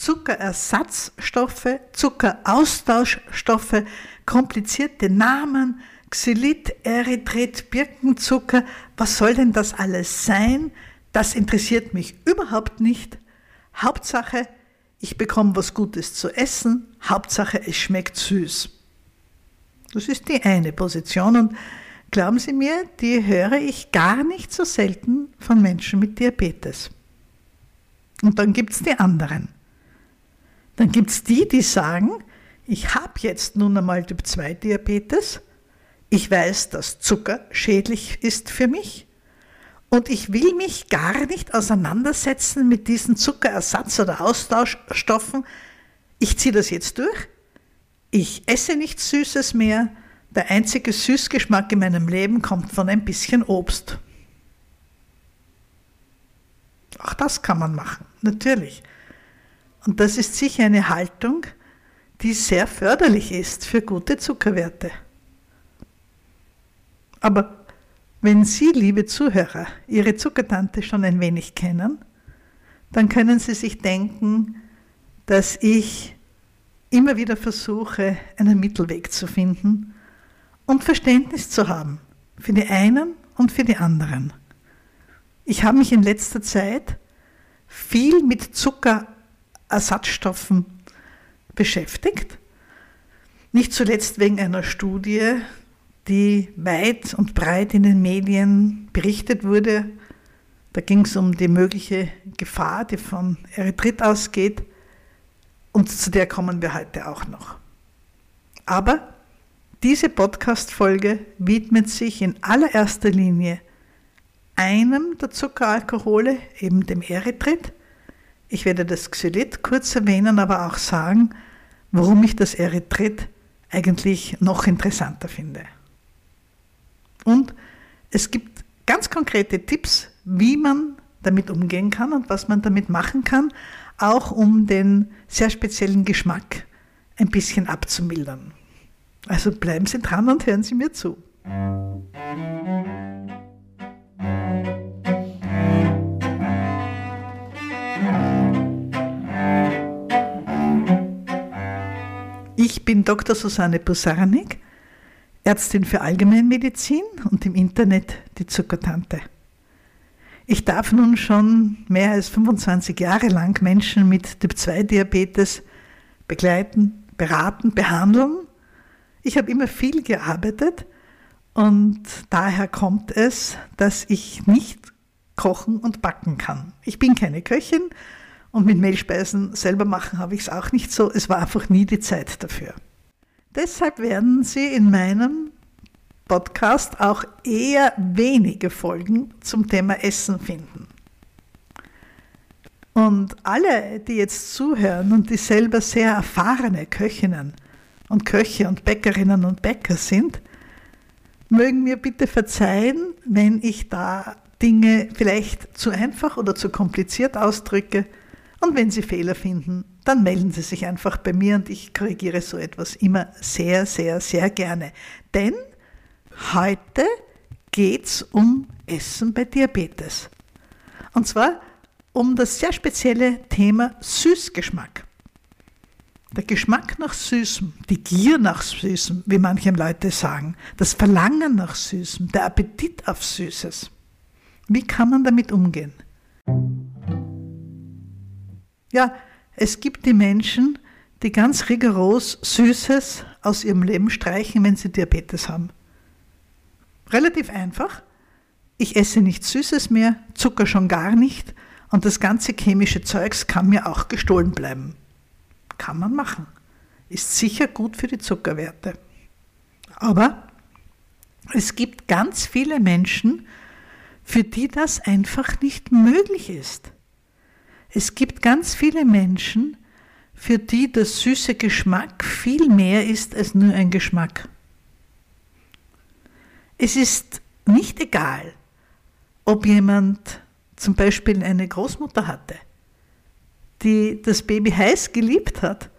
Zuckerersatzstoffe, Zuckeraustauschstoffe, komplizierte Namen, Xylit, Erythrit, Birkenzucker, was soll denn das alles sein? Das interessiert mich überhaupt nicht. Hauptsache, ich bekomme was Gutes zu essen, Hauptsache, es schmeckt süß. Das ist die eine Position und glauben Sie mir, die höre ich gar nicht so selten von Menschen mit Diabetes. Und dann gibt es die anderen. Dann gibt es die, die sagen, ich habe jetzt nun einmal Typ 2 Diabetes, ich weiß, dass Zucker schädlich ist für mich und ich will mich gar nicht auseinandersetzen mit diesen Zuckerersatz- oder Austauschstoffen. Ich ziehe das jetzt durch. Ich esse nichts Süßes mehr. Der einzige Süßgeschmack in meinem Leben kommt von ein bisschen Obst. Auch das kann man machen, natürlich. Und das ist sicher eine Haltung, die sehr förderlich ist für gute Zuckerwerte. Aber wenn Sie, liebe Zuhörer, Ihre Zuckertante schon ein wenig kennen, dann können Sie sich denken, dass ich immer wieder versuche, einen Mittelweg zu finden und Verständnis zu haben für die einen und für die anderen. Ich habe mich in letzter Zeit viel mit Zuckerersatzstoffen beschäftigt. Nicht zuletzt wegen einer Studie, die weit und breit in den Medien berichtet wurde. Da ging es um die mögliche Gefahr, die von Erythrit ausgeht. Und zu der kommen wir heute auch noch. Aber diese Podcast-Folge widmet sich in allererster Linie einem der Zuckeralkohole, eben dem Erythrit. Ich werde das Xylit kurz erwähnen, aber auch sagen, warum ich das Erythrit eigentlich noch interessanter finde. Und es gibt ganz konkrete Tipps, wie man damit umgehen kann und was man damit machen kann, auch um den sehr speziellen Geschmack ein bisschen abzumildern. Also bleiben Sie dran und hören Sie mir zu. Ich bin Dr. Susanne Busarnik, Ärztin für Allgemeinmedizin und im Internet die Zuckertante. Ich darf nun schon mehr als 25 Jahre lang Menschen mit Typ-2-Diabetes begleiten, beraten, behandeln. Ich habe immer viel gearbeitet und daher kommt es, dass ich nicht kochen und backen kann. Ich bin keine Köchin und mit Mehlspeisen selber machen habe ich es auch nicht so. Es war einfach nie die Zeit dafür. Deshalb werden Sie in meinem Podcast auch eher wenige Folgen zum Thema Essen finden. Und alle, die jetzt zuhören und die selber sehr erfahrene Köchinnen und Köche und Bäckerinnen und Bäcker sind, mögen mir bitte verzeihen, wenn ich da Dinge vielleicht zu einfach oder zu kompliziert ausdrücke. Und wenn Sie Fehler finden, dann melden Sie sich einfach bei mir und ich korrigiere so etwas immer sehr, sehr, sehr gerne. Denn heute geht es um Essen bei Diabetes. Und zwar um das sehr spezielle Thema Süßgeschmack. Der Geschmack nach Süßem, die Gier nach Süßem, wie manche Leute sagen, das Verlangen nach Süßem, der Appetit auf Süßes. Wie kann man damit umgehen? Ja, es gibt die Menschen, die ganz rigoros Süßes aus ihrem Leben streichen, wenn sie Diabetes haben. Relativ einfach. Ich esse nichts Süßes mehr, Zucker schon gar nicht und das ganze chemische Zeugs kann mir auch gestohlen bleiben. Kann man machen. Ist sicher gut für die Zuckerwerte. Aber es gibt ganz viele Menschen, für die das einfach nicht möglich ist. Es gibt ganz viele Menschen, für die der süße Geschmack viel mehr ist als nur ein Geschmack. Es ist nicht egal, ob jemand zum Beispiel eine Großmutter hatte, die das Baby heiß geliebt hat,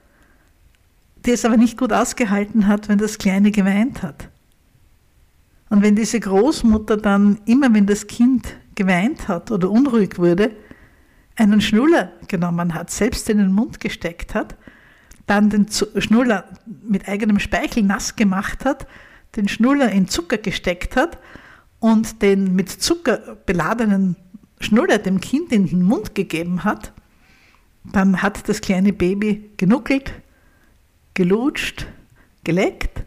die es aber nicht gut ausgehalten hat, wenn das Kleine geweint hat. Und wenn diese Großmutter dann immer, wenn das Kind geweint hat oder unruhig wurde, einen Schnuller genommen hat, selbst in den Mund gesteckt hat, dann den Schnuller mit eigenem Speichel nass gemacht hat, den Schnuller in Zucker gesteckt hat und den mit Zucker beladenen Schnuller dem Kind in den Mund gegeben hat, dann hat das kleine Baby genuckelt, gelutscht, geleckt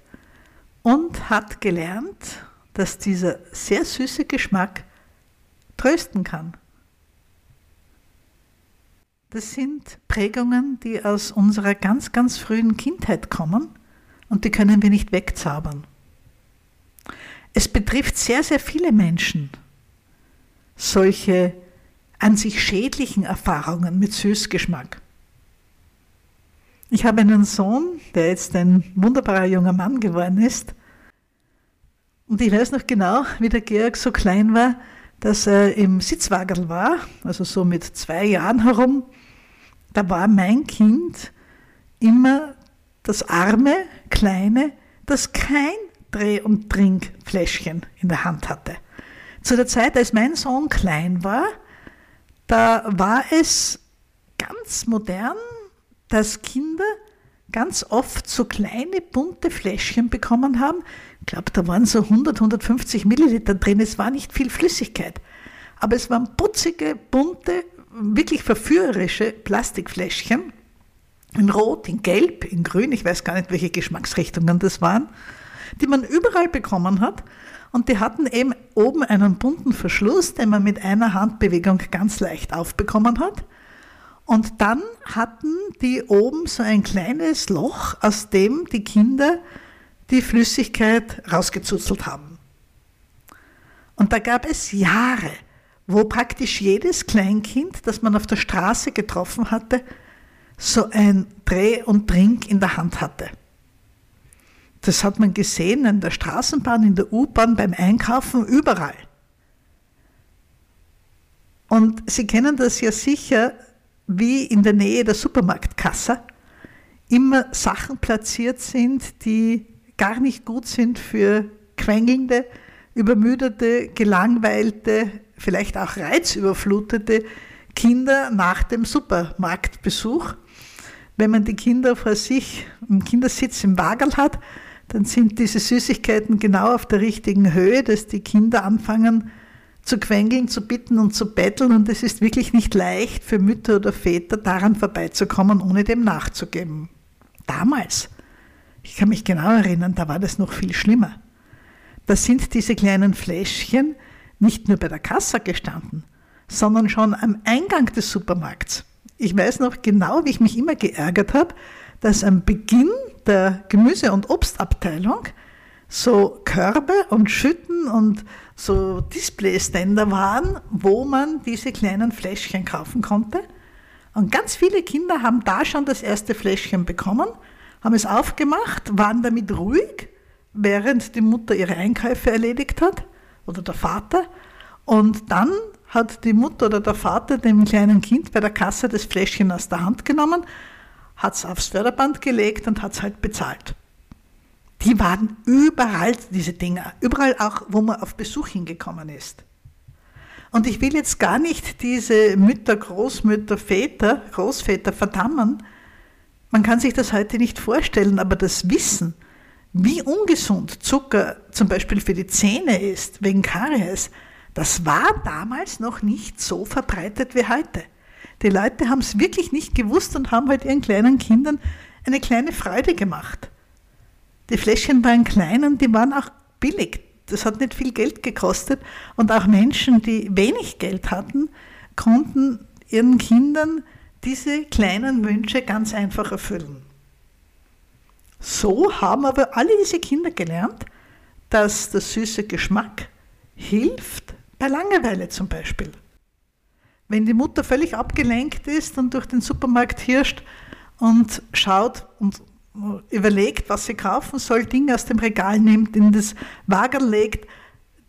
und hat gelernt, dass dieser sehr süße Geschmack trösten kann. Das sind Prägungen, die aus unserer ganz, ganz frühen Kindheit kommen und die können wir nicht wegzaubern. Es betrifft sehr, sehr viele Menschen, solche an sich schädlichen Erfahrungen mit Süßgeschmack. Ich habe einen Sohn, der jetzt ein wunderbarer junger Mann geworden ist. Und ich weiß noch genau, wie der Georg so klein war, dass er im Sitzwagen war, also so mit zwei Jahren herum. Da war mein Kind immer das arme, kleine, das kein Dreh- und Trinkfläschchen in der Hand hatte. Zu der Zeit, als mein Sohn klein war, da war es ganz modern, dass Kinder ganz oft so kleine bunte Fläschchen bekommen haben. Ich glaube, da waren so 100, 150 Milliliter drin. Es war nicht viel Flüssigkeit. Aber es waren putzige, bunte, wirklich verführerische Plastikfläschchen. In Rot, in Gelb, in Grün, ich weiß gar nicht, welche Geschmacksrichtungen das waren, die man überall bekommen hat und die hatten eben oben einen bunten Verschluss, den man mit einer Handbewegung ganz leicht aufbekommen hat. Und dann hatten die oben so ein kleines Loch, aus dem die Kinder die Flüssigkeit rausgezuzelt haben. Und da gab es Jahre, wo praktisch jedes Kleinkind, das man auf der Straße getroffen hatte, so ein Dreh und Trink in der Hand hatte. Das hat man gesehen in der Straßenbahn, in der U-Bahn, beim Einkaufen, überall. Und Sie kennen das ja sicher, wie in der Nähe der Supermarktkasse immer Sachen platziert sind, die gar nicht gut sind für quengelnde, übermüdete, gelangweilte, vielleicht auch reizüberflutete Kinder nach dem Supermarktbesuch. Wenn man die Kinder vor sich im Kindersitz im Wagel hat, dann sind diese Süßigkeiten genau auf der richtigen Höhe, dass die Kinder anfangen zu quengeln, zu bitten und zu betteln. Und es ist wirklich nicht leicht für Mütter oder Väter daran vorbeizukommen, ohne dem nachzugeben. Damals, ich kann mich genau erinnern, da war das noch viel schlimmer. Da sind diese kleinen Fläschchen nicht nur bei der Kasse gestanden, sondern schon am Eingang des Supermarkts. Ich weiß noch genau, wie ich mich immer geärgert habe, dass am Beginn der Gemüse- und Obstabteilung so Körbe und Schütten und so Displayständer waren, wo man diese kleinen Fläschchen kaufen konnte. Und ganz viele Kinder haben da schon das erste Fläschchen bekommen, haben es aufgemacht, waren damit ruhig, während die Mutter ihre Einkäufe erledigt hat oder der Vater. Und dann hat die Mutter oder der Vater dem kleinen Kind bei der Kasse das Fläschchen aus der Hand genommen hat es aufs Förderband gelegt und hat es halt bezahlt. Die waren überall, diese Dinger, überall auch, wo man auf Besuch hingekommen ist. Und ich will jetzt gar nicht diese Mütter, Großmütter, Väter, Großväter verdammen. Man kann sich das heute nicht vorstellen, aber das Wissen, wie ungesund Zucker zum Beispiel für die Zähne ist, wegen Karies, das war damals noch nicht so verbreitet wie heute. Die Leute haben es wirklich nicht gewusst und haben halt ihren kleinen Kindern eine kleine Freude gemacht. Die Fläschchen waren klein und die waren auch billig. Das hat nicht viel Geld gekostet. Und auch Menschen, die wenig Geld hatten, konnten ihren Kindern diese kleinen Wünsche ganz einfach erfüllen. So haben aber alle diese Kinder gelernt, dass der süße Geschmack hilft, bei Langeweile zum Beispiel. Wenn die Mutter völlig abgelenkt ist und durch den Supermarkt hirscht und schaut und überlegt, was sie kaufen soll, Dinge aus dem Regal nimmt, in das Wagen legt,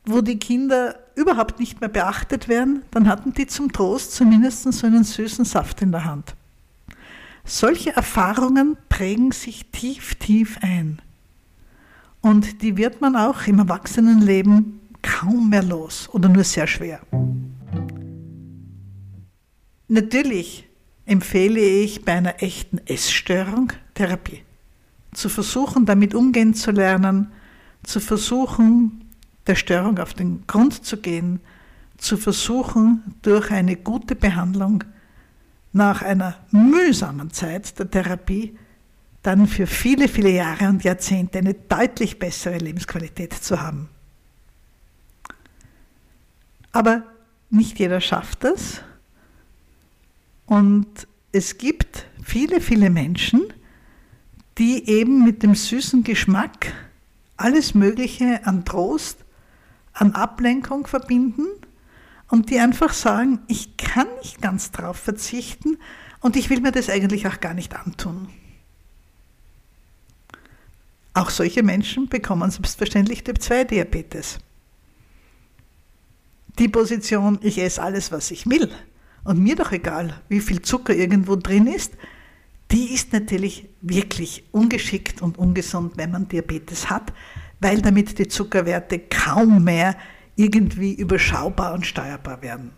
wo die Kinder überhaupt nicht mehr beachtet werden, dann hatten die zum Trost zumindest so einen süßen Saft in der Hand. Solche Erfahrungen prägen sich tief, tief ein. Und die wird man auch im Erwachsenenleben kaum mehr los oder nur sehr schwer. Natürlich empfehle ich bei einer echten Essstörung Therapie. Zu versuchen, damit umgehen zu lernen, zu versuchen, der Störung auf den Grund zu gehen, zu versuchen, durch eine gute Behandlung nach einer mühsamen Zeit der Therapie dann für viele, viele Jahre und Jahrzehnte eine deutlich bessere Lebensqualität zu haben. Aber nicht jeder schafft das. Und es gibt viele, viele Menschen, die eben mit dem süßen Geschmack alles Mögliche an Trost, an Ablenkung verbinden und die einfach sagen, ich kann nicht ganz drauf verzichten und ich will mir das eigentlich auch gar nicht antun. Auch solche Menschen bekommen selbstverständlich Typ-2-Diabetes. Die Position, ich esse alles, was ich will und mir doch egal, wie viel Zucker irgendwo drin ist, die ist natürlich wirklich ungeschickt und ungesund, wenn man Diabetes hat, weil damit die Zuckerwerte kaum mehr irgendwie überschaubar und steuerbar werden.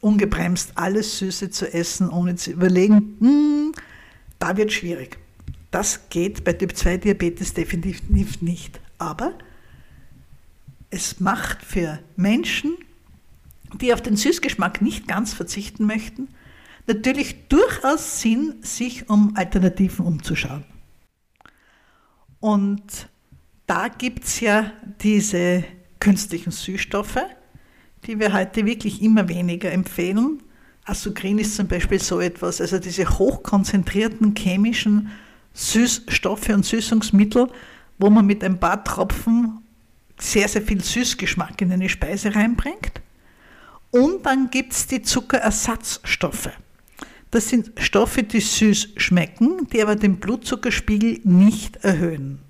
Ungebremst alles Süße zu essen, ohne zu überlegen, hm, da wird schwierig. Das geht bei Typ 2 Diabetes definitiv nicht. Aber es macht für Menschen, die auf den Süßgeschmack nicht ganz verzichten möchten, natürlich durchaus Sinn, sich um Alternativen umzuschauen. Und da gibt es ja diese künstlichen Süßstoffe, die wir heute wirklich immer weniger empfehlen. Asukrin ist zum Beispiel so etwas, also diese hochkonzentrierten chemischen Süßstoffe und Süßungsmittel, wo man mit ein paar Tropfen sehr, sehr viel Süßgeschmack in eine Speise reinbringt. Und dann gibt es die Zuckerersatzstoffe. Das sind Stoffe, die süß schmecken, die aber den Blutzuckerspiegel nicht erhöhen.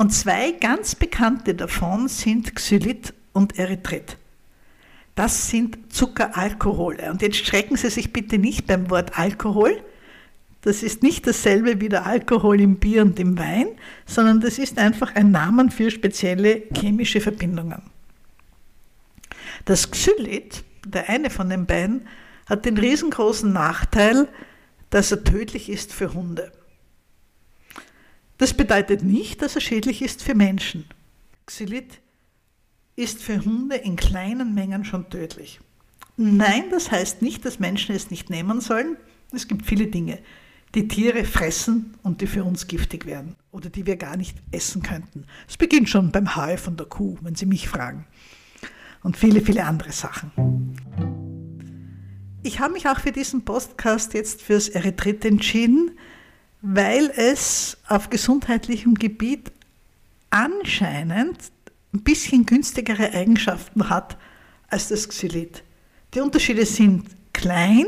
Und zwei ganz bekannte davon sind Xylit und Erythrit. Das sind Zuckeralkohole. Und jetzt schrecken Sie sich bitte nicht beim Wort Alkohol. Das ist nicht dasselbe wie der Alkohol im Bier und im Wein, sondern das ist einfach ein Name für spezielle chemische Verbindungen. Das Xylit, der eine von den beiden, hat den riesengroßen Nachteil, dass er tödlich ist für Hunde. Das bedeutet nicht, dass er schädlich ist für Menschen. Xylit ist für Hunde in kleinen Mengen schon tödlich. Nein, das heißt nicht, dass Menschen es nicht nehmen sollen. Es gibt viele Dinge, die Tiere fressen und die für uns giftig werden oder die wir gar nicht essen könnten. Es beginnt schon beim Hai von der Kuh, wenn Sie mich fragen. Und viele, viele andere Sachen. Ich habe mich auch für diesen Podcast jetzt fürs Erythrit entschieden, weil es auf gesundheitlichem Gebiet anscheinend ein bisschen günstigere Eigenschaften hat als das Xylit. Die Unterschiede sind klein,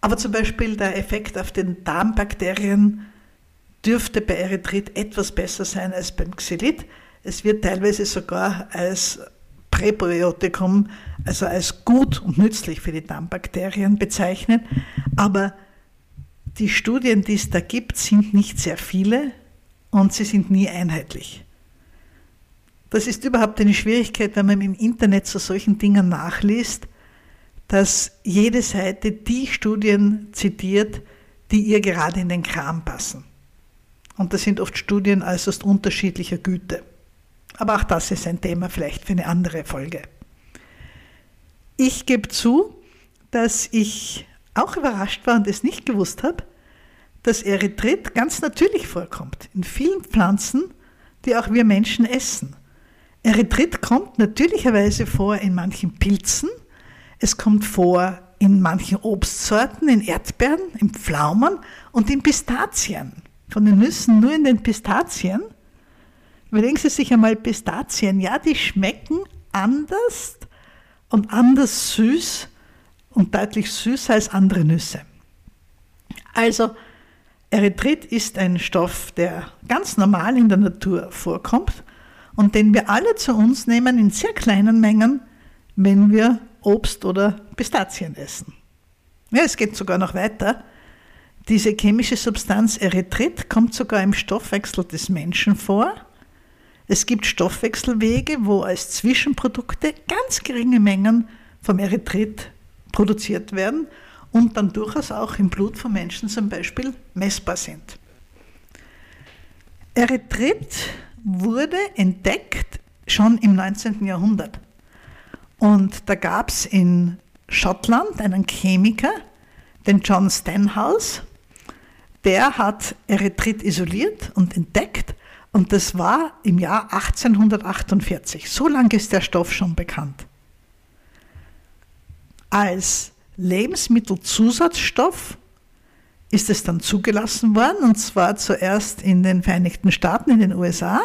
aber zum Beispiel der Effekt auf den Darmbakterien dürfte bei Erythrit etwas besser sein als beim Xylit. Es wird teilweise sogar als Präbiotikum, also als gut und nützlich für die Darmbakterien bezeichnet, aber die Studien, die es da gibt, sind nicht sehr viele und sie sind nie einheitlich. Das ist überhaupt eine Schwierigkeit, wenn man im Internet zu solchen Dingen nachliest, dass jede Seite die Studien zitiert, die ihr gerade in den Kram passen. Und das sind oft Studien äußerst unterschiedlicher Güte. Aber auch das ist ein Thema vielleicht für eine andere Folge. Ich gebe zu, dass ich auch überrascht war und es nicht gewusst habe, dass Erythrit ganz natürlich vorkommt in vielen Pflanzen, die auch wir Menschen essen. Erythrit kommt natürlicherweise vor in manchen Pilzen, es kommt vor in manchen Obstsorten, in Erdbeeren, in Pflaumen und in Pistazien. Von den Nüssen nur in den Pistazien. Überlegen Sie sich einmal Pistazien, ja, die schmecken anders und anders süß und deutlich süßer als andere Nüsse. Also Erythrit ist ein Stoff, der ganz normal in der Natur vorkommt und den wir alle zu uns nehmen in sehr kleinen Mengen, wenn wir Obst oder Pistazien essen. Ja, es geht sogar noch weiter. Diese chemische Substanz Erythrit kommt sogar im Stoffwechsel des Menschen vor. Es gibt Stoffwechselwege, wo als Zwischenprodukte ganz geringe Mengen vom Erythrit produziert werden und dann durchaus auch im Blut von Menschen zum Beispiel messbar sind. Erythrit wurde entdeckt schon im 19. Jahrhundert. Und da gab es in Schottland einen Chemiker, den John Stenhouse, der hat Erythrit isoliert und entdeckt und das war im Jahr 1848. So lange ist der Stoff schon bekannt. Als Lebensmittelzusatzstoff ist es dann zugelassen worden, und zwar zuerst in den Vereinigten Staaten, in den USA.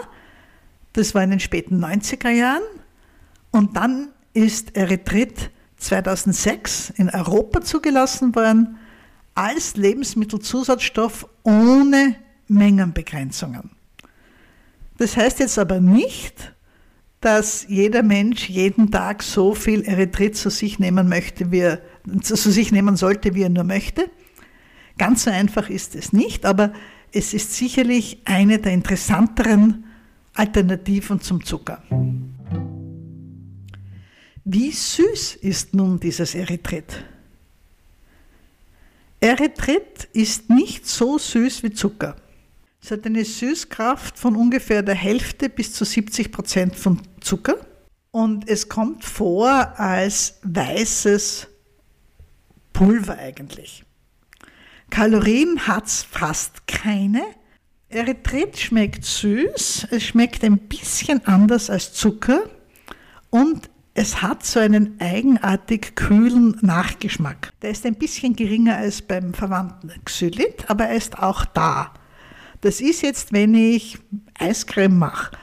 Das war in den späten 90er Jahren. Und dann ist Erythrit 2006 in Europa zugelassen worden als Lebensmittelzusatzstoff ohne Mengenbegrenzungen. Das heißt jetzt aber nicht, dass jeder Mensch jeden Tag so viel Erythrit zu sich nehmen möchte, wie er, zu sich nehmen sollte, wie er nur möchte. Ganz so einfach ist es nicht, aber es ist sicherlich eine der interessanteren Alternativen zum Zucker. Wie süß ist nun dieses Erythrit? Erythrit ist nicht so süß wie Zucker. Es hat eine Süßkraft von ungefähr der Hälfte bis zu 70 Prozent von Zucker und es kommt vor als weißes Pulver eigentlich. Kalorien hat es fast keine. Erythrit schmeckt süß, es schmeckt ein bisschen anders als Zucker und es hat so einen eigenartig kühlen Nachgeschmack. Der ist ein bisschen geringer als beim verwandten Xylit, aber er ist auch da. Das ist jetzt, wenn ich Eiscreme mache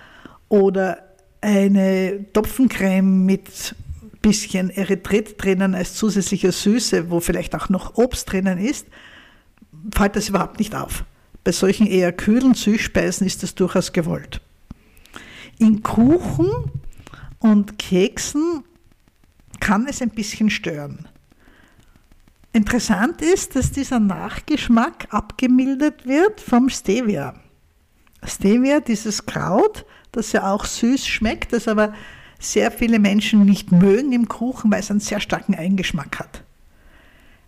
oder eine Topfencreme mit bisschen Erythrit drinnen als zusätzliche Süße, wo vielleicht auch noch Obst drinnen ist, fällt das überhaupt nicht auf. Bei solchen eher kühlen Süßspeisen ist das durchaus gewollt. In Kuchen und Keksen kann es ein bisschen stören. Interessant ist, dass dieser Nachgeschmack abgemildert wird vom Stevia. Stevia, dieses Kraut, das ja auch süß schmeckt, das aber sehr viele Menschen nicht mögen im Kuchen, weil es einen sehr starken Eingeschmack hat.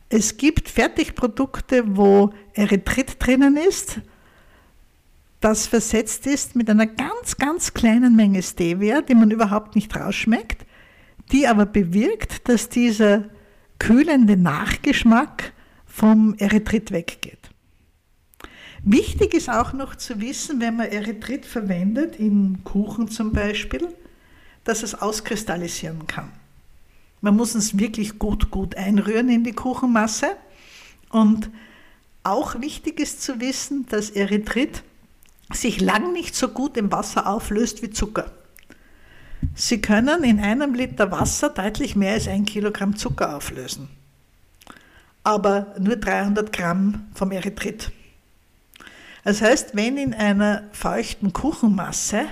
Es gibt Fertigprodukte, wo Erythrit drinnen ist, das versetzt ist mit einer ganz, ganz kleinen Menge Stevia, die man überhaupt nicht rausschmeckt, die aber bewirkt, dass dieser kühlende Nachgeschmack vom Erythrit weggeht. Wichtig ist auch noch zu wissen, wenn man Erythrit verwendet, in Kuchen zum Beispiel, dass es auskristallisieren kann. Man muss es wirklich gut, gut einrühren in die Kuchenmasse. Und auch wichtig ist zu wissen, dass Erythrit sich lang nicht so gut im Wasser auflöst wie Zucker. Sie können in einem Liter Wasser deutlich mehr als ein Kilogramm Zucker auflösen, aber nur 300 Gramm vom Erythrit. Das heißt, wenn in einer feuchten Kuchenmasse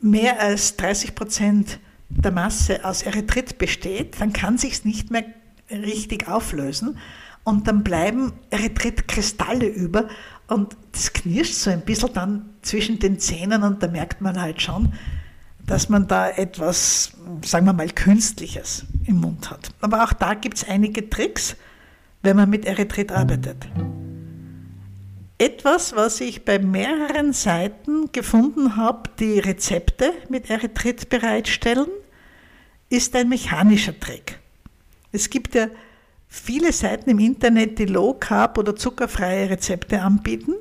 mehr als 30 Prozent der Masse aus Erythrit besteht, dann kann sich nicht mehr richtig auflösen und dann bleiben Erythritkristalle über und das knirscht so ein bisschen dann zwischen den Zähnen und da merkt man halt schon, dass man da etwas, sagen wir mal, Künstliches im Mund hat. Aber auch da gibt es einige Tricks, wenn man mit Erythrit arbeitet. Etwas, was ich bei mehreren Seiten gefunden habe, die Rezepte mit Erythrit bereitstellen, ist ein mechanischer Trick. Es gibt ja viele Seiten im Internet, die Low Carb oder zuckerfreie Rezepte anbieten.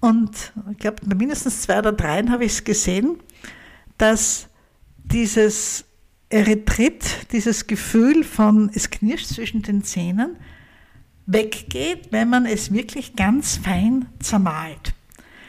Und ich glaube, bei mindestens zwei oder dreien habe ich es gesehen, dass dieses Erythrit, dieses Gefühl von es knirscht zwischen den Zähnen, weggeht, wenn man es wirklich ganz fein zermahlt.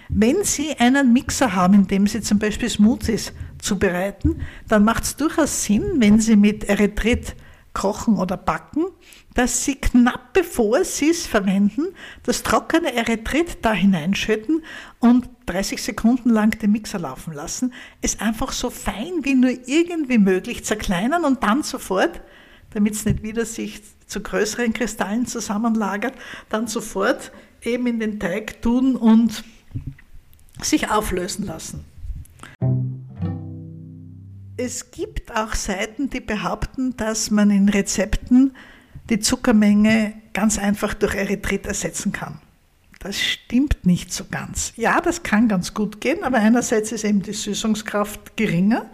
Wenn Sie einen Mixer haben, in dem Sie zum Beispiel Smoothies zubereiten, dann macht es durchaus Sinn, wenn Sie mit Erythrit kochen oder backen, dass Sie knapp bevor Sie es verwenden, das trockene Erythrit da hineinschütten und 30 Sekunden lang den Mixer laufen lassen, es einfach so fein wie nur irgendwie möglich zerkleinern und dann sofort, damit es nicht wieder sich zu größeren Kristallen zusammenlagert, dann sofort eben in den Teig tun und sich auflösen lassen. Es gibt auch Seiten, die behaupten, dass man in Rezepten die Zuckermenge ganz einfach durch Erythrit ersetzen kann. Das stimmt nicht so ganz. Ja, das kann ganz gut gehen, aber einerseits ist eben die Süßungskraft geringer.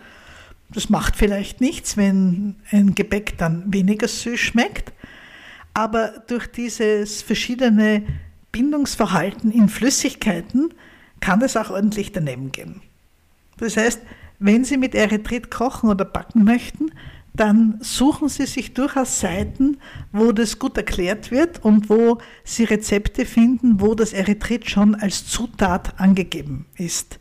Das macht vielleicht nichts, wenn ein Gebäck dann weniger süß schmeckt. Aber durch dieses verschiedene Bindungsverhalten in Flüssigkeiten kann es auch ordentlich daneben gehen. Das heißt, wenn Sie mit Erythrit kochen oder backen möchten, dann suchen Sie sich durchaus Seiten, wo das gut erklärt wird und wo Sie Rezepte finden, wo das Erythrit schon als Zutat angegeben ist.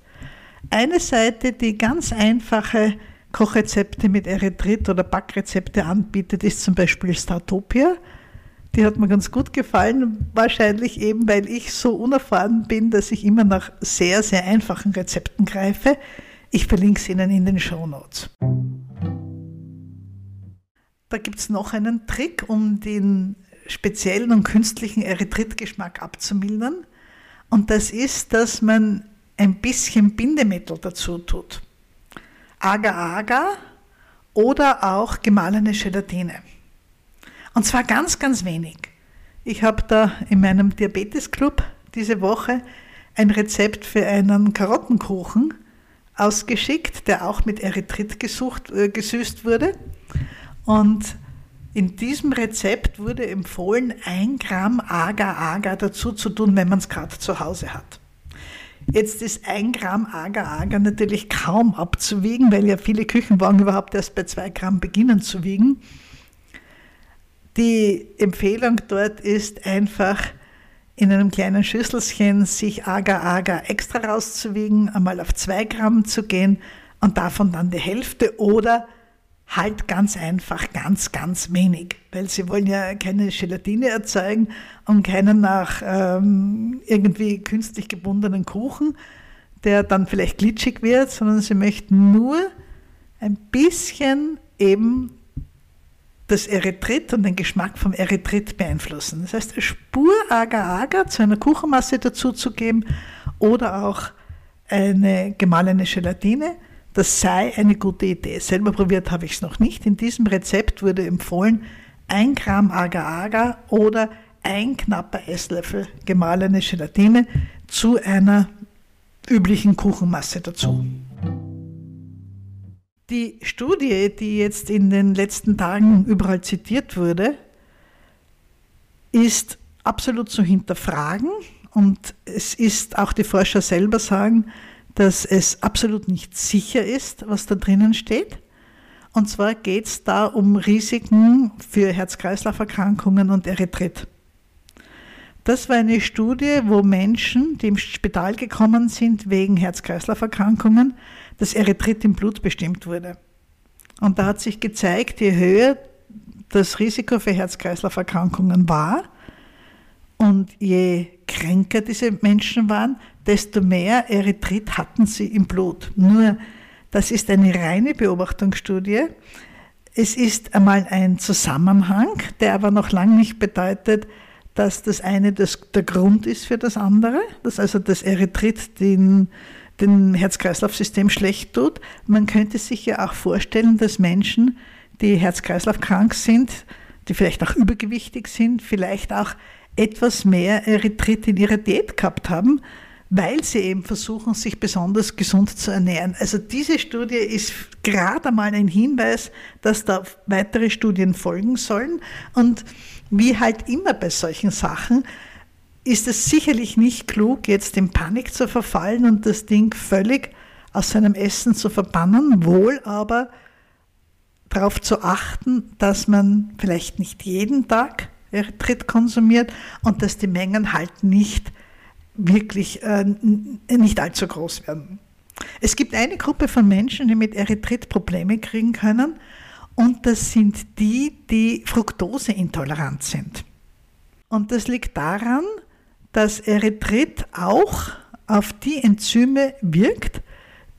Eine Seite, die ganz einfache Kochrezepte mit Erythrit oder Backrezepte anbietet, ist zum Beispiel Startopia. Die hat mir ganz gut gefallen, wahrscheinlich eben, weil ich so unerfahren bin, dass ich immer nach sehr, sehr einfachen Rezepten greife. Ich verlinke es Ihnen in den Show Notes. Da gibt es noch einen Trick, um den speziellen und künstlichen Erythritgeschmack abzumildern. Und das ist, dass man ein bisschen Bindemittel dazu tut. Agar-Agar oder auch gemahlene Gelatine. Und zwar ganz, ganz wenig. Ich habe da in meinem Diabetesclub diese Woche ein Rezept für einen Karottenkuchen ausgeschickt, der auch mit Erythrit gesucht, äh, gesüßt wurde. Und in diesem Rezept wurde empfohlen, ein Gramm Agar-Agar dazu zu tun, wenn man es gerade zu Hause hat. Jetzt ist ein Gramm Agar-Agar natürlich kaum abzuwiegen, weil ja viele Küchenwagen überhaupt erst bei zwei Gramm beginnen zu wiegen. Die Empfehlung dort ist einfach, in einem kleinen Schüsselchen sich Agar-Agar extra rauszuwiegen, einmal auf zwei Gramm zu gehen und davon dann die Hälfte oder halt ganz einfach ganz, ganz wenig, weil sie wollen ja keine Gelatine erzeugen und keinen nach ähm, irgendwie künstlich gebundenen Kuchen, der dann vielleicht glitschig wird, sondern sie möchten nur ein bisschen eben das Erythrit und den Geschmack vom Erythrit beeinflussen. Das heißt, eine Spur Agar-Agar zu einer Kuchenmasse dazuzugeben oder auch eine gemahlene Gelatine das sei eine gute Idee. Selber probiert habe ich es noch nicht. In diesem Rezept wurde empfohlen, ein Gramm Agar-Agar oder ein knapper Esslöffel gemahlene Gelatine zu einer üblichen Kuchenmasse dazu. Die Studie, die jetzt in den letzten Tagen überall zitiert wurde, ist absolut zu hinterfragen und es ist, auch die Forscher selber sagen, dass es absolut nicht sicher ist, was da drinnen steht. Und zwar geht es da um Risiken für Herz-Kreislauf-Erkrankungen und Erythrit. Das war eine Studie, wo Menschen, die im Spital gekommen sind wegen Herz-Kreislauf-Erkrankungen, das Erythrit im Blut bestimmt wurde. Und da hat sich gezeigt, je höher das Risiko für Herz-Kreislauf-Erkrankungen war und je kränker diese Menschen waren, desto mehr Erythrit hatten sie im Blut. Nur, das ist eine reine Beobachtungsstudie. Es ist einmal ein Zusammenhang, der aber noch lange nicht bedeutet, dass das eine das, der Grund ist für das andere, dass also das Erythrit den, dem Herz-Kreislauf-System schlecht tut. Man könnte sich ja auch vorstellen, dass Menschen, die Herz-Kreislauf krank sind, die vielleicht auch übergewichtig sind, vielleicht auch etwas mehr Erythrit in ihrer Diät gehabt haben, weil sie eben versuchen, sich besonders gesund zu ernähren. Also diese Studie ist gerade einmal ein Hinweis, dass da weitere Studien folgen sollen. Und wie halt immer bei solchen Sachen, ist es sicherlich nicht klug, jetzt in Panik zu verfallen und das Ding völlig aus seinem Essen zu verbannen, wohl aber darauf zu achten, dass man vielleicht nicht jeden Tag Erythrit konsumiert und dass die Mengen halt nicht wirklich äh, nicht allzu groß werden. Es gibt eine Gruppe von Menschen, die mit Erythrit Probleme kriegen können und das sind die, die fruktoseintolerant sind. Und das liegt daran, dass Erythrit auch auf die Enzyme wirkt,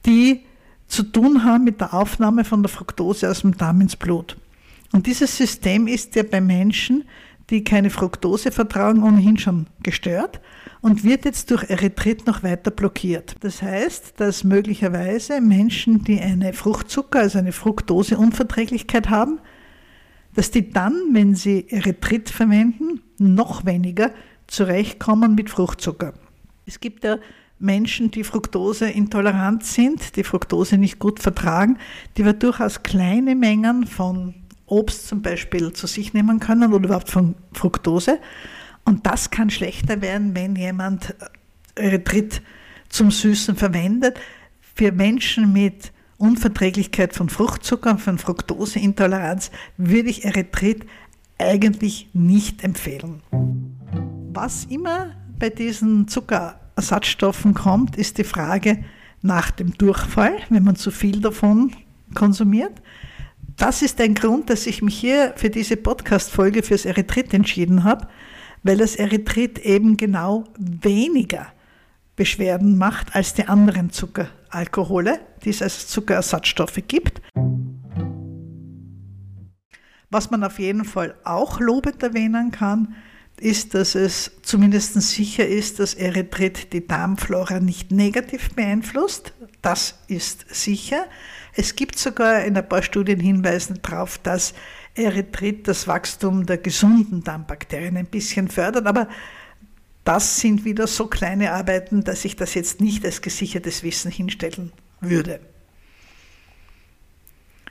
die zu tun haben mit der Aufnahme von der Fructose aus dem Darm ins Blut. Und dieses System ist ja bei Menschen, die keine Fructose vertragen, ohnehin schon gestört und wird jetzt durch Erythrit noch weiter blockiert. Das heißt, dass möglicherweise Menschen, die eine Fruchtzucker, also eine Fructoseunverträglichkeit haben, dass die dann, wenn sie Erythrit verwenden, noch weniger zurechtkommen mit Fruchtzucker. Es gibt ja Menschen, die Fructose intolerant sind, die Fructose nicht gut vertragen, die wir durchaus kleine Mengen von Obst zum Beispiel zu sich nehmen können oder überhaupt von Fructose. Und das kann schlechter werden, wenn jemand Erythrit zum Süßen verwendet. Für Menschen mit Unverträglichkeit von Fruchtzucker, von Fructoseintoleranz würde ich Erythrit eigentlich nicht empfehlen. Was immer bei diesen Zuckerersatzstoffen kommt, ist die Frage nach dem Durchfall, wenn man zu viel davon konsumiert. Das ist ein Grund, dass ich mich hier für diese Podcast-Folge fürs Erythrit entschieden habe, weil das Erythrit eben genau weniger Beschwerden macht als die anderen Zuckeralkohole, die es als Zuckerersatzstoffe gibt. Was man auf jeden Fall auch lobend erwähnen kann, ist, dass es zumindest sicher ist, dass Erythrit die Darmflora nicht negativ beeinflusst. Das ist sicher. Es gibt sogar in ein paar Studien Hinweise darauf, dass Erythrit das Wachstum der gesunden Darmbakterien ein bisschen fördert, aber das sind wieder so kleine Arbeiten, dass ich das jetzt nicht als gesichertes Wissen hinstellen würde.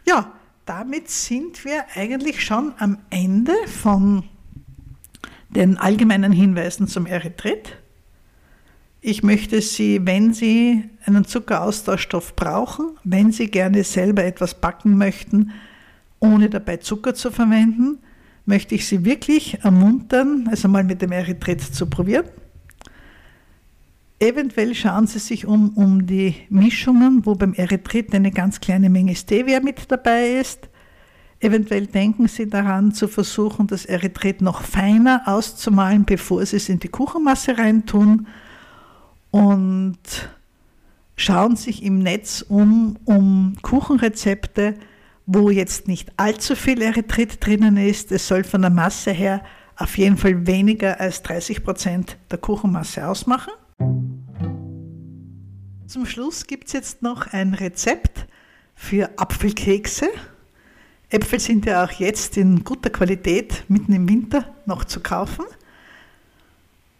Ja, damit sind wir eigentlich schon am Ende von den allgemeinen Hinweisen zum Erythrit. Ich möchte Sie, wenn Sie einen Zuckeraustauschstoff brauchen, wenn Sie gerne selber etwas backen möchten, ohne dabei Zucker zu verwenden, möchte ich Sie wirklich ermuntern, also mal mit dem Erythrit zu probieren. Eventuell schauen Sie sich um, um die Mischungen, wo beim Erythrit eine ganz kleine Menge Stevia mit dabei ist. Eventuell denken Sie daran, zu versuchen, das Erythrit noch feiner auszumalen, bevor Sie es in die Kuchenmasse reintun. Und schauen sich im Netz um, um Kuchenrezepte, wo jetzt nicht allzu viel Erythrit drinnen ist. Es soll von der Masse her auf jeden Fall weniger als 30 Prozent der Kuchenmasse ausmachen. Zum Schluss gibt es jetzt noch ein Rezept für Apfelkekse. Äpfel sind ja auch jetzt in guter Qualität mitten im Winter noch zu kaufen.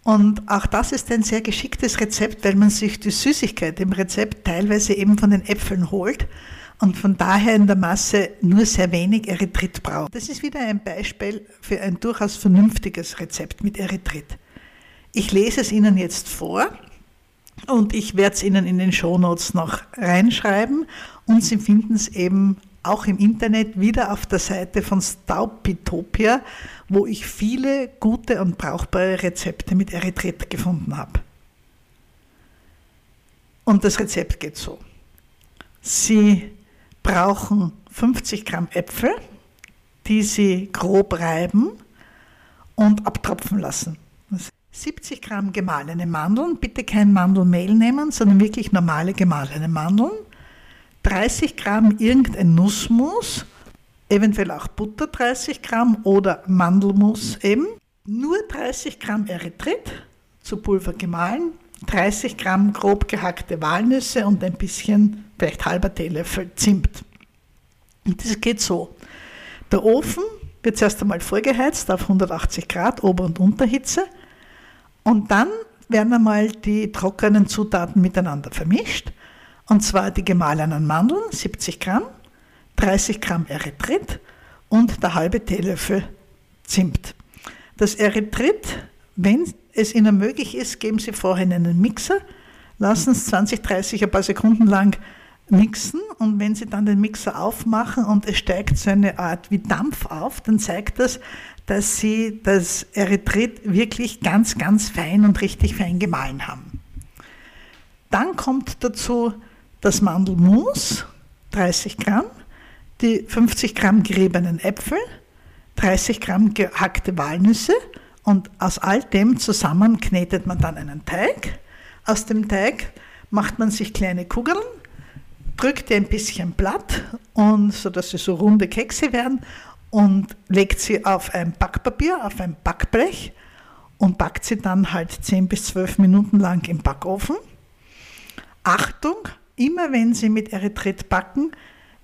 Und auch das ist ein sehr geschicktes Rezept, weil man sich die Süßigkeit im Rezept teilweise eben von den Äpfeln holt und von daher in der Masse nur sehr wenig Erythrit braucht. Das ist wieder ein Beispiel für ein durchaus vernünftiges Rezept mit Erythrit. Ich lese es Ihnen jetzt vor und ich werde es Ihnen in den Shownotes noch reinschreiben und Sie finden es eben auch im Internet wieder auf der Seite von Staupitopia, wo ich viele gute und brauchbare Rezepte mit Erythrit gefunden habe. Und das Rezept geht so. Sie brauchen 50 Gramm Äpfel, die Sie grob reiben und abtropfen lassen. 70 Gramm gemahlene Mandeln, bitte kein Mandelmehl nehmen, sondern wirklich normale gemahlene Mandeln. 30 Gramm irgendein Nussmus, eventuell auch Butter 30 Gramm oder Mandelmus eben. Nur 30 Gramm Erythrit, zu Pulver gemahlen, 30 Gramm grob gehackte Walnüsse und ein bisschen, vielleicht halber Teelöffel Zimt. Und das geht so. Der Ofen wird zuerst einmal vorgeheizt auf 180 Grad Ober- und Unterhitze und dann werden einmal die trockenen Zutaten miteinander vermischt. Und zwar die gemahlenen Mandeln, 70 Gramm, 30 Gramm Erythrit und der halbe Teelöffel Zimt. Das Erythrit, wenn es Ihnen möglich ist, geben Sie vorher in einen Mixer, lassen es 20, 30, ein paar Sekunden lang mixen und wenn Sie dann den Mixer aufmachen und es steigt so eine Art wie Dampf auf, dann zeigt das, dass Sie das Erythrit wirklich ganz, ganz fein und richtig fein gemahlen haben. Dann kommt dazu das Mandelmus, 30 Gramm, die 50 Gramm geriebenen Äpfel, 30 Gramm gehackte Walnüsse und aus all dem zusammen knetet man dann einen Teig. Aus dem Teig macht man sich kleine Kugeln, drückt die ein bisschen platt und so sie so runde Kekse werden und legt sie auf ein Backpapier, auf ein Backblech und backt sie dann halt 10 bis 12 Minuten lang im Backofen. Achtung, immer wenn Sie mit Erythrit backen,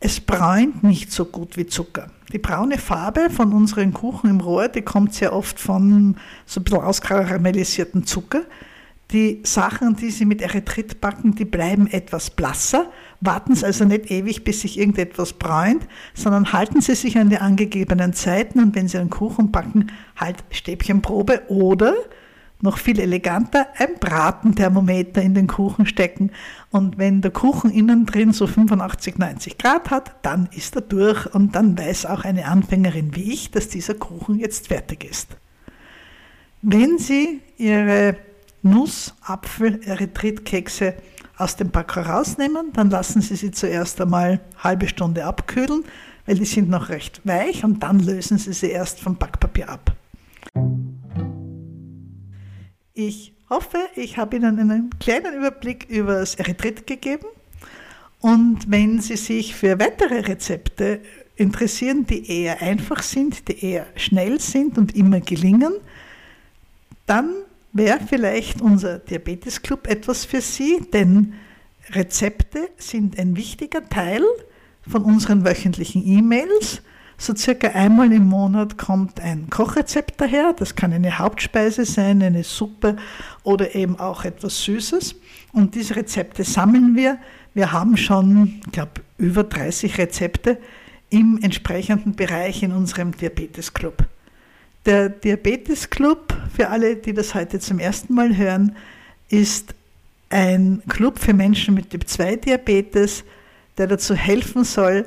Es bräunt nicht so gut wie Zucker. Die braune Farbe von unseren Kuchen im Rohr, die kommt sehr oft von so ein bisschen auskaramellisierten Zucker. Die Sachen, die Sie mit Erythrit backen, die bleiben etwas blasser. Warten Sie also nicht ewig, bis sich irgendetwas bräunt, sondern halten Sie sich an die angegebenen Zeiten und wenn Sie einen Kuchen backen, halt Stäbchenprobe oder noch viel eleganter, ein Bratenthermometer in den Kuchen stecken. Und wenn der Kuchen innen drin so 85, 90 Grad hat, dann ist er durch und dann weiß auch eine Anfängerin wie ich, dass dieser Kuchen jetzt fertig ist. Wenn Sie Ihre Nuss, Apfel, Erythritkekse aus dem Backer rausnehmen, dann lassen Sie sie zuerst einmal eine halbe Stunde abkühlen, weil die sind noch recht weich und dann lösen Sie sie erst vom Backpapier ab. Ich hoffe, ich habe Ihnen einen kleinen Überblick über das Erythrit gegeben. Und wenn Sie sich für weitere Rezepte interessieren, die eher einfach sind, die eher schnell sind und immer gelingen, dann wäre vielleicht unser Diabetes Club etwas für Sie, denn Rezepte sind ein wichtiger Teil von unseren wöchentlichen E-Mails. So circa einmal im Monat kommt ein Kochrezept daher. Das kann eine Hauptspeise sein, eine Suppe oder eben auch etwas Süßes. Und diese Rezepte sammeln wir. Wir haben schon, ich glaube, über 30 Rezepte im entsprechenden Bereich in unserem Diabetes Club. Der Diabetes Club, für alle, die das heute zum ersten Mal hören, ist ein Club für Menschen mit Typ 2 Diabetes, der dazu helfen soll,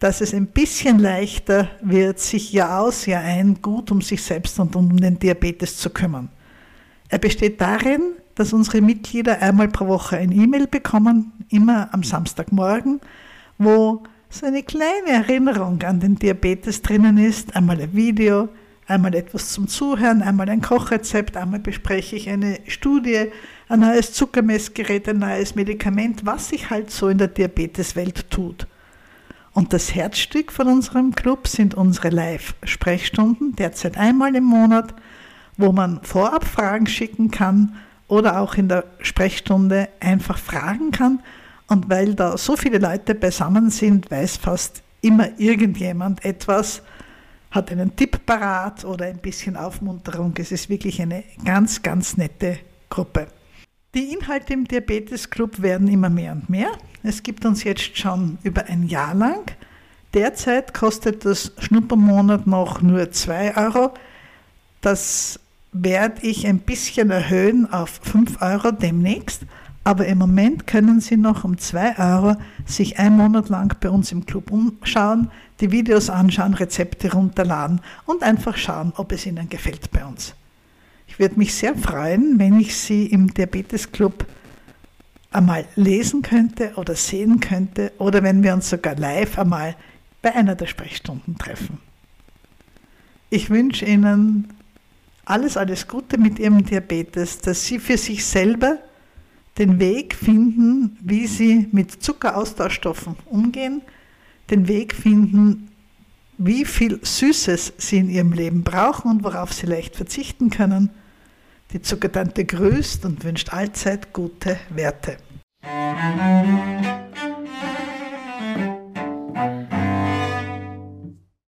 dass es ein bisschen leichter wird, sich Jahr aus, Jahr ein gut um sich selbst und um den Diabetes zu kümmern. Er besteht darin, dass unsere Mitglieder einmal pro Woche ein E-Mail bekommen, immer am Samstagmorgen, wo so eine kleine Erinnerung an den Diabetes drinnen ist, einmal ein Video, einmal etwas zum Zuhören, einmal ein Kochrezept, einmal bespreche ich eine Studie, ein neues Zuckermessgerät, ein neues Medikament, was sich halt so in der Diabeteswelt tut. Und das Herzstück von unserem Club sind unsere Live-Sprechstunden, derzeit einmal im Monat, wo man vorab Fragen schicken kann oder auch in der Sprechstunde einfach fragen kann. Und weil da so viele Leute beisammen sind, weiß fast immer irgendjemand etwas, hat einen Tipp parat oder ein bisschen Aufmunterung. Es ist wirklich eine ganz, ganz nette Gruppe. Die Inhalte im Diabetes Club werden immer mehr und mehr. Es gibt uns jetzt schon über ein Jahr lang. Derzeit kostet das Schnuppermonat noch nur 2 Euro. Das werde ich ein bisschen erhöhen auf 5 Euro demnächst. Aber im Moment können Sie noch um 2 Euro sich einen Monat lang bei uns im Club umschauen, die Videos anschauen, Rezepte runterladen und einfach schauen, ob es Ihnen gefällt bei uns. Würde mich sehr freuen, wenn ich Sie im Diabetes Club einmal lesen könnte oder sehen könnte oder wenn wir uns sogar live einmal bei einer der Sprechstunden treffen. Ich wünsche Ihnen alles, alles Gute mit Ihrem Diabetes, dass Sie für sich selber den Weg finden, wie Sie mit Zuckeraustauschstoffen umgehen, den Weg finden, wie viel Süßes Sie in Ihrem Leben brauchen und worauf Sie leicht verzichten können die Zuckertante grüßt und wünscht allzeit gute Werte.